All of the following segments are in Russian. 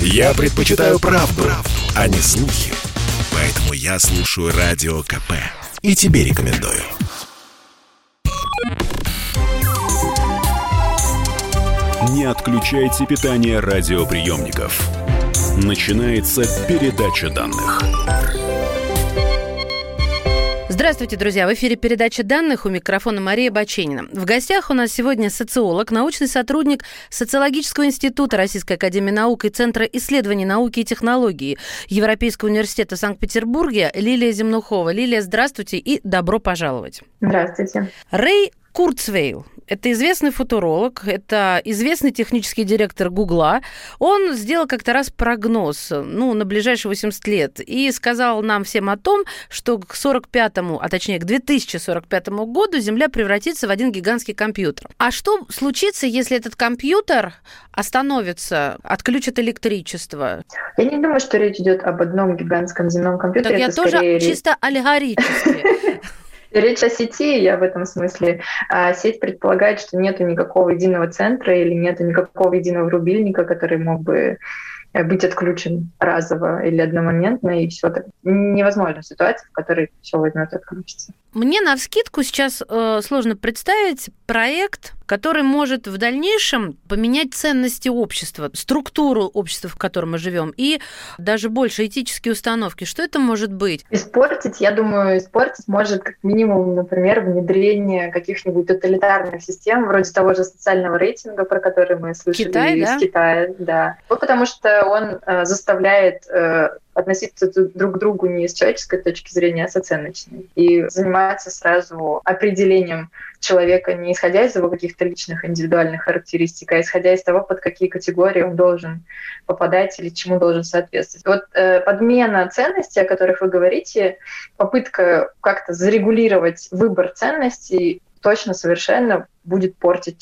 Я предпочитаю правду, правду, а не слухи. Поэтому я слушаю Радио КП. И тебе рекомендую. Не отключайте питание радиоприемников. Начинается передача данных. Здравствуйте, друзья! В эфире передача данных у микрофона Мария Баченина. В гостях у нас сегодня социолог, научный сотрудник Социологического института Российской Академии Наук и Центра исследований науки и технологии Европейского университета в Санкт-Петербурге Лилия Земнухова. Лилия, здравствуйте и добро пожаловать. Здравствуйте. Рэй Курцвейл это известный футуролог, это известный технический директор Гугла. Он сделал как-то раз прогноз ну, на ближайшие 80 лет и сказал нам всем о том, что к 45-му, а точнее к 2045 году Земля превратится в один гигантский компьютер. А что случится, если этот компьютер остановится, отключит электричество? Я не думаю, что речь идет об одном гигантском земном компьютере. Так я тоже скорее... чисто аллегорически. Речь о сети, я в этом смысле. А сеть предполагает, что нет никакого единого центра или нет никакого единого рубильника, который мог бы Э, быть отключен разово или одномоментно, и все так. Невозможна ситуация, в которой все возьмет и отключится. Мне на вскидку сейчас э, сложно представить проект, который может в дальнейшем поменять ценности общества, структуру общества, в котором мы живем, и даже больше этические установки. Что это может быть? Испортить, я думаю, испортить может как минимум, например, внедрение каких-нибудь тоталитарных систем, вроде того же социального рейтинга, про который мы слышали Китай, из да? Китая. Да. Вот потому что он э, заставляет э, относиться друг к другу не с человеческой точки зрения, а с оценочной. И заниматься сразу определением человека не исходя из его каких-то личных индивидуальных характеристик, а исходя из того, под какие категории он должен попадать или чему должен соответствовать. Вот э, подмена ценностей, о которых вы говорите, попытка как-то зарегулировать выбор ценностей точно совершенно будет портить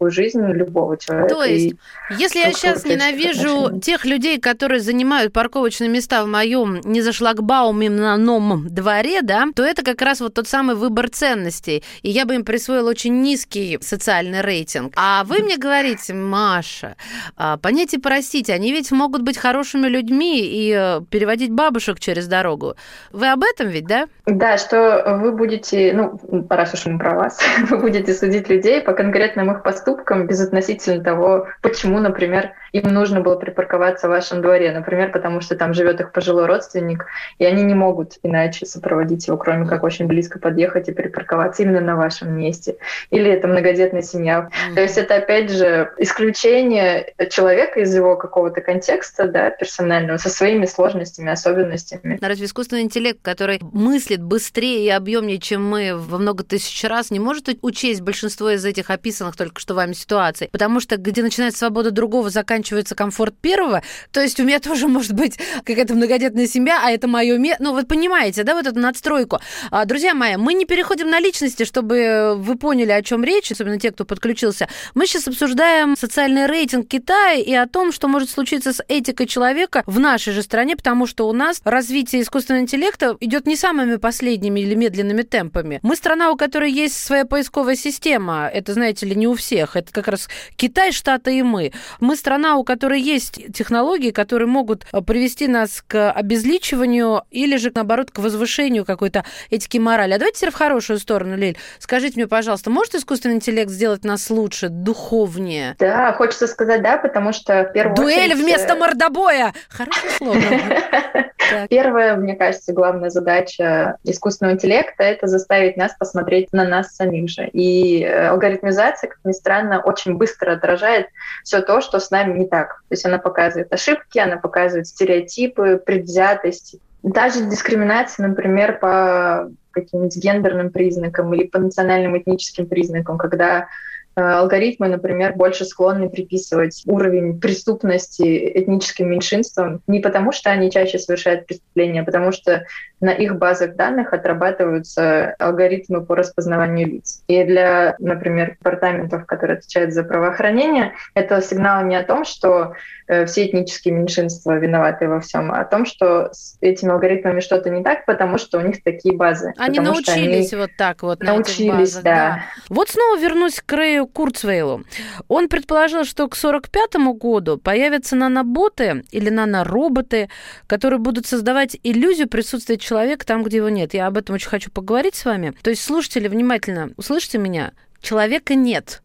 человеческое жизнь любого человека. То есть, если я сейчас ненавижу тех людей, которые занимают парковочные места в моем не за шлагбаумном дворе, да, то это как раз вот тот самый выбор ценностей. И я бы им присвоил очень низкий социальный рейтинг. А вы мне говорите, Маша, а, понятие простите, они ведь могут быть хорошими людьми и э, переводить бабушек через дорогу. Вы об этом ведь, да? Да, что вы будете, ну, раз уж мы про вас, вы будете судить людей по конкретным их поступкам безотносительно того, почему, например, им нужно было припарковаться в вашем дворе. Например, потому что там живет их пожилой родственник, и они не могут иначе сопроводить его, кроме как очень близко подъехать и припарковаться именно на вашем месте. Или это многодетная семья. Mm-hmm. То есть это, опять же, исключение человека из его какого-то контекста, да, персонального, со своими сложностями, особенностями. Разве искусственный интеллект, который мыслит быстрее и объемнее, чем мы во много тысяч раз, не может учесть большинство из этих описанных только что вами ситуаций? Потому что где начинается свобода другого, заканчивается комфорт первого. То есть у меня тоже может быть какая-то многодетная семья, а это мое место. Ну, вы понимаете, да, вот эту надстройку. А, друзья мои, мы не переходим на личности, чтобы вы поняли, о чем речь, особенно те, кто подключился. Мы сейчас обсуждаем социальный рейтинг Китая и о том, что может случиться с этикой человека в нашей же стране, потому что у нас развитие искусственного интеллекта идет не самыми последними или медленными темпами. Мы страна, у которой есть своя поисковая система. Это, знаете ли, не у всех. Это как раз Китай, Штаты и мы. Мы страна, у которой есть технологии, которые могут э, привести нас к обезличиванию или же, наоборот, к возвышению какой-то этики и морали. А давайте теперь в хорошую сторону, Лиль. Скажите мне, пожалуйста, может искусственный интеллект сделать нас лучше, духовнее? Да, хочется сказать да, потому что в первую Дуэль очередь... вместо мордобоя! Хорошее слово. Первая, мне кажется, главная задача искусственного интеллекта — это заставить нас посмотреть на нас самих же. И э, алгоритмизация, как ни странно, очень быстро отражает все то, что с нами не так. То есть она показывает ошибки, она показывает стереотипы, предвзятость. Даже дискриминация, например, по каким-нибудь гендерным признакам или по национальным этническим признакам, когда алгоритмы, например, больше склонны приписывать уровень преступности этническим меньшинствам не потому, что они чаще совершают преступления, а потому что на их базах данных отрабатываются алгоритмы по распознаванию лиц. И для, например, департаментов, которые отвечают за правоохранение, это сигнал не о том, что э, все этнические меньшинства виноваты во всем, а о том, что с этими алгоритмами что-то не так, потому что у них такие базы. Они научились они вот так вот научились, на этих базах, да. да. Вот снова вернусь к Рэю Рэю Курцвейлу. Он предположил, что к 45 году появятся наноботы или нанороботы, которые будут создавать иллюзию присутствия человека там, где его нет. Я об этом очень хочу поговорить с вами. То есть, слушатели, внимательно, услышите меня. Человека нет.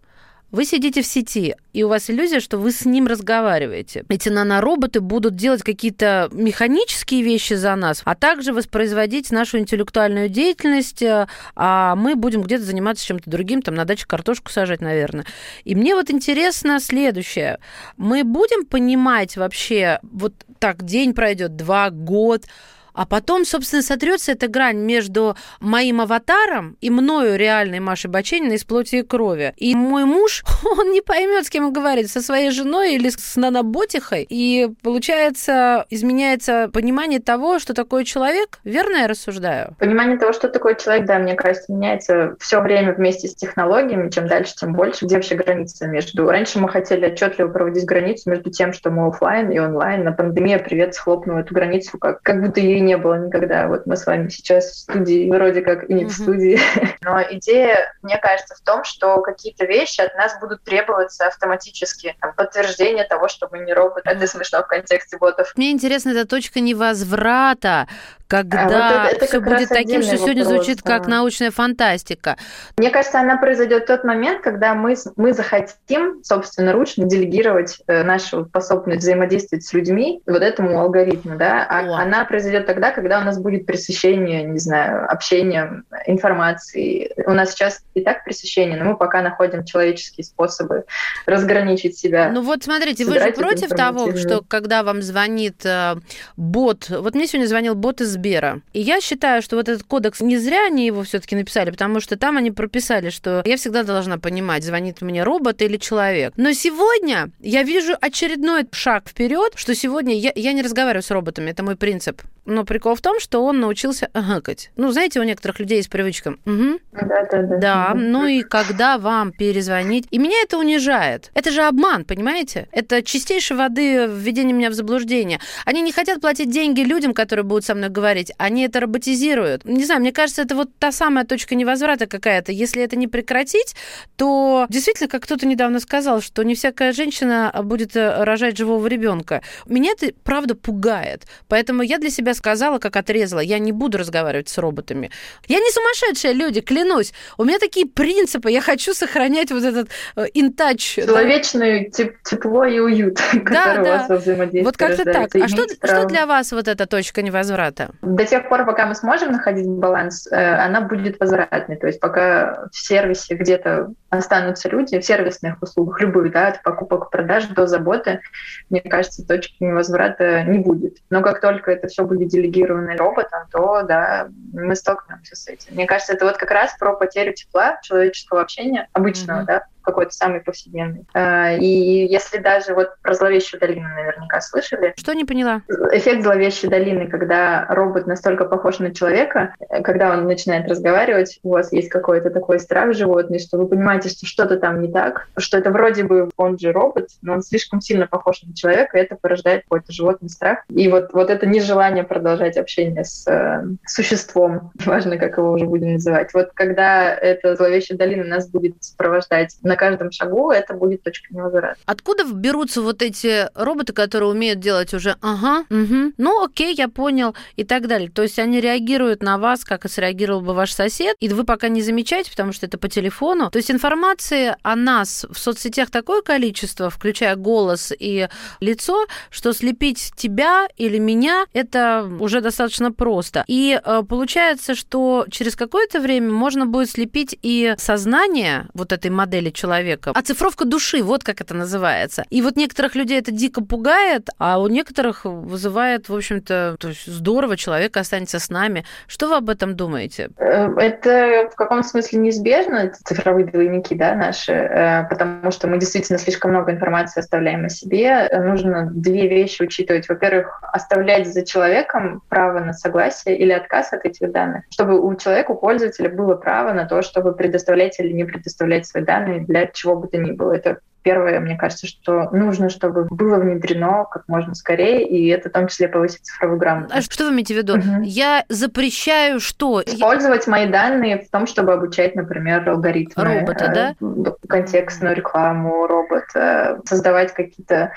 Вы сидите в сети, и у вас иллюзия, что вы с ним разговариваете. Эти нанороботы будут делать какие-то механические вещи за нас, а также воспроизводить нашу интеллектуальную деятельность, э, а мы будем где-то заниматься чем-то другим, там на даче картошку сажать, наверное. И мне вот интересно следующее. Мы будем понимать вообще, вот так день пройдет, два, год, а потом, собственно, сотрется эта грань между моим аватаром и мною, реальной Машей Бачениной, из плоти и крови. И мой муж, он не поймет, с кем он говорит, со своей женой или с наноботихой. И, получается, изменяется понимание того, что такое человек. Верно я рассуждаю? Понимание того, что такое человек, да, мне кажется, меняется все время вместе с технологиями. Чем дальше, тем больше. Где вообще граница между... Раньше мы хотели отчетливо проводить границу между тем, что мы офлайн и онлайн. На пандемия, привет, схлопнула эту границу, как, как будто ей не было никогда. Вот мы с вами сейчас в студии, вроде как и не в студии. Но идея, мне кажется, в том, что какие-то вещи от нас будут требоваться автоматически. Там, подтверждение того, что мы не робот. Это смешно в контексте ботов. Мне интересно, эта точка невозврата, когда а вот это, это все будет таким, что сегодня вопрос, звучит да. как научная фантастика. Мне кажется, она произойдет в тот момент, когда мы, мы захотим, собственно, ручно делегировать э, нашу способность взаимодействовать с людьми вот этому алгоритму, да, а О. она произойдет тогда, когда у нас будет пресыщение, не знаю, общением, информацией. У нас сейчас и так пресыщение, но мы пока находим человеческие способы разграничить себя. Ну вот смотрите, вы же против того, что когда вам звонит э, бот, вот мне сегодня звонил бот из Сбера. И я считаю, что вот этот кодекс не зря они его все-таки написали, потому что там они прописали, что я всегда должна понимать, звонит мне робот или человек. Но сегодня я вижу очередной шаг вперед, что сегодня я, я не разговариваю с роботами, это мой принцип. Но прикол в том, что он научился гакать. Ну, знаете, у некоторых людей есть привычка. Угу. Да, да, да. Да, ну и когда вам перезвонить. И меня это унижает. Это же обман, понимаете? Это чистейшей воды введение меня в заблуждение. Они не хотят платить деньги людям, которые будут со мной говорить говорить, они это роботизируют. Не знаю, мне кажется, это вот та самая точка невозврата какая-то. Если это не прекратить, то действительно, как кто-то недавно сказал, что не всякая женщина будет э, рожать живого ребенка. Меня это правда пугает. Поэтому я для себя сказала, как отрезала, я не буду разговаривать с роботами. Я не сумасшедшая, люди, клянусь. У меня такие принципы. Я хочу сохранять вот этот интач. Э, Человечное да? тепло и уют, да, да. Вот как-то так. А что, что для вас вот эта точка невозврата? До тех пор, пока мы сможем находить баланс, э, она будет возвратной. То есть пока в сервисе где-то останутся люди, в сервисных услугах, любых, да, от покупок, продаж до заботы, мне кажется, точки невозврата не будет. Но как только это все будет делегировано роботом, то, да, мы столкнемся с этим. Мне кажется, это вот как раз про потерю тепла человеческого общения, обычного, mm-hmm. да, какой-то самый повседневный. А, и если даже вот про зловещую долину наверняка слышали. Что не поняла? Эффект зловещей долины, когда робот настолько похож на человека, когда он начинает разговаривать, у вас есть какой-то такой страх животный, что вы понимаете, что что-то там не так, что это вроде бы он же робот, но он слишком сильно похож на человека, и это порождает какой-то животный страх. И вот, вот это нежелание продолжать общение с э, существом, неважно, как его уже будем называть. Вот когда эта зловещая долина нас будет сопровождать на каждом шагу это будет точка невозврата. Откуда берутся вот эти роботы, которые умеют делать уже ага, угу, ну окей, я понял и так далее. То есть они реагируют на вас, как и среагировал бы ваш сосед, и вы пока не замечаете, потому что это по телефону. То есть информации о нас в соцсетях такое количество, включая голос и лицо, что слепить тебя или меня это уже достаточно просто. И э, получается, что через какое-то время можно будет слепить и сознание вот этой модели человека, человека. Оцифровка души, вот как это называется. И вот некоторых людей это дико пугает, а у некоторых вызывает, в общем-то, то есть здорово, человек останется с нами. Что вы об этом думаете? Э, это в каком смысле неизбежно, цифровые двойники, да, наши, э, потому что мы действительно слишком много информации оставляем о себе. Нужно две вещи учитывать. Во-первых, оставлять за человеком право на согласие или отказ от этих данных, чтобы у человека, у пользователя было право на то, чтобы предоставлять или не предоставлять свои данные для чего бы то ни было. Это первое, мне кажется, что нужно, чтобы было внедрено как можно скорее, и это в том числе повысит цифровую грамотность. А что вы имеете в виду? Угу. Я запрещаю что? Использовать мои данные в том, чтобы обучать, например, алгоритмы. Робота, да? Контекстную рекламу робота, создавать какие-то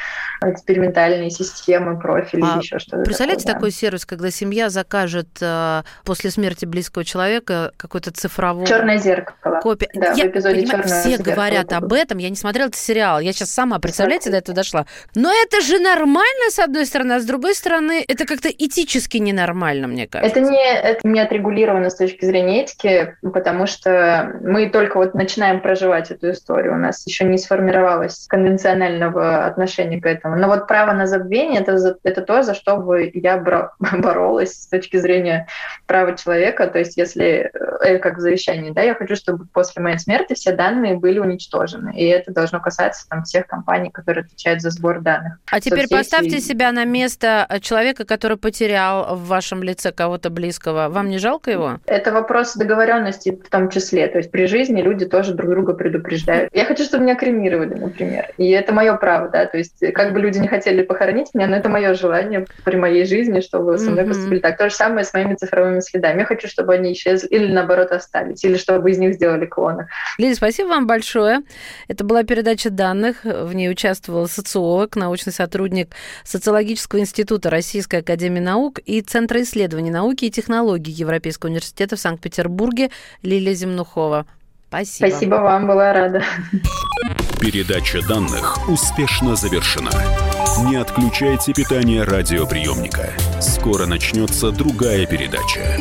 экспериментальные системы, профили, а еще что-то. Представляете такое, такой сервис, когда семья закажет э, после смерти близкого человека какой-то цифровой... Черное зеркало. Копия. Да, я, в эпизоде понимаю, Все зеркало говорят об этом, я не смотрела этот сериал. Я сейчас сама, представляете, до этого дошла. Но это же нормально, с одной стороны, а с другой стороны, это как-то этически ненормально, мне кажется. Это не, это не отрегулировано с точки зрения этики, потому что мы только вот начинаем проживать эту историю. У нас еще не сформировалось конвенционального отношения к этому. Но вот право на забвение это, это то, за что бы я боролась с точки зрения права человека. То есть если, э, как в завещании, да, я хочу, чтобы после моей смерти все данные были уничтожены. И это должно касаться там, всех компаний, которые отвечают за сбор данных. А теперь Соцсети... поставьте себя на место человека, который потерял в вашем лице кого-то близкого. Вам не жалко его? Это вопрос договоренности в том числе. То есть при жизни люди тоже друг друга предупреждают. Я хочу, чтобы меня кремировали, например. И это мое право, да. То есть как бы люди не хотели похоронить меня, но это мое желание при моей жизни, чтобы со мной mm-hmm. поступили так. То же самое с моими цифровыми следами. Я хочу, чтобы они исчезли или наоборот остались, или чтобы из них сделали клоны. Лидия, спасибо вам большое. Это была передача данных. В ней участвовал социолог, научный сотрудник Социологического института Российской академии наук и Центра исследований науки и технологий Европейского университета в Санкт-Петербурге Лилия Земнухова. Спасибо. Спасибо вам, была рада. Передача данных успешно завершена. Не отключайте питание радиоприемника. Скоро начнется другая передача.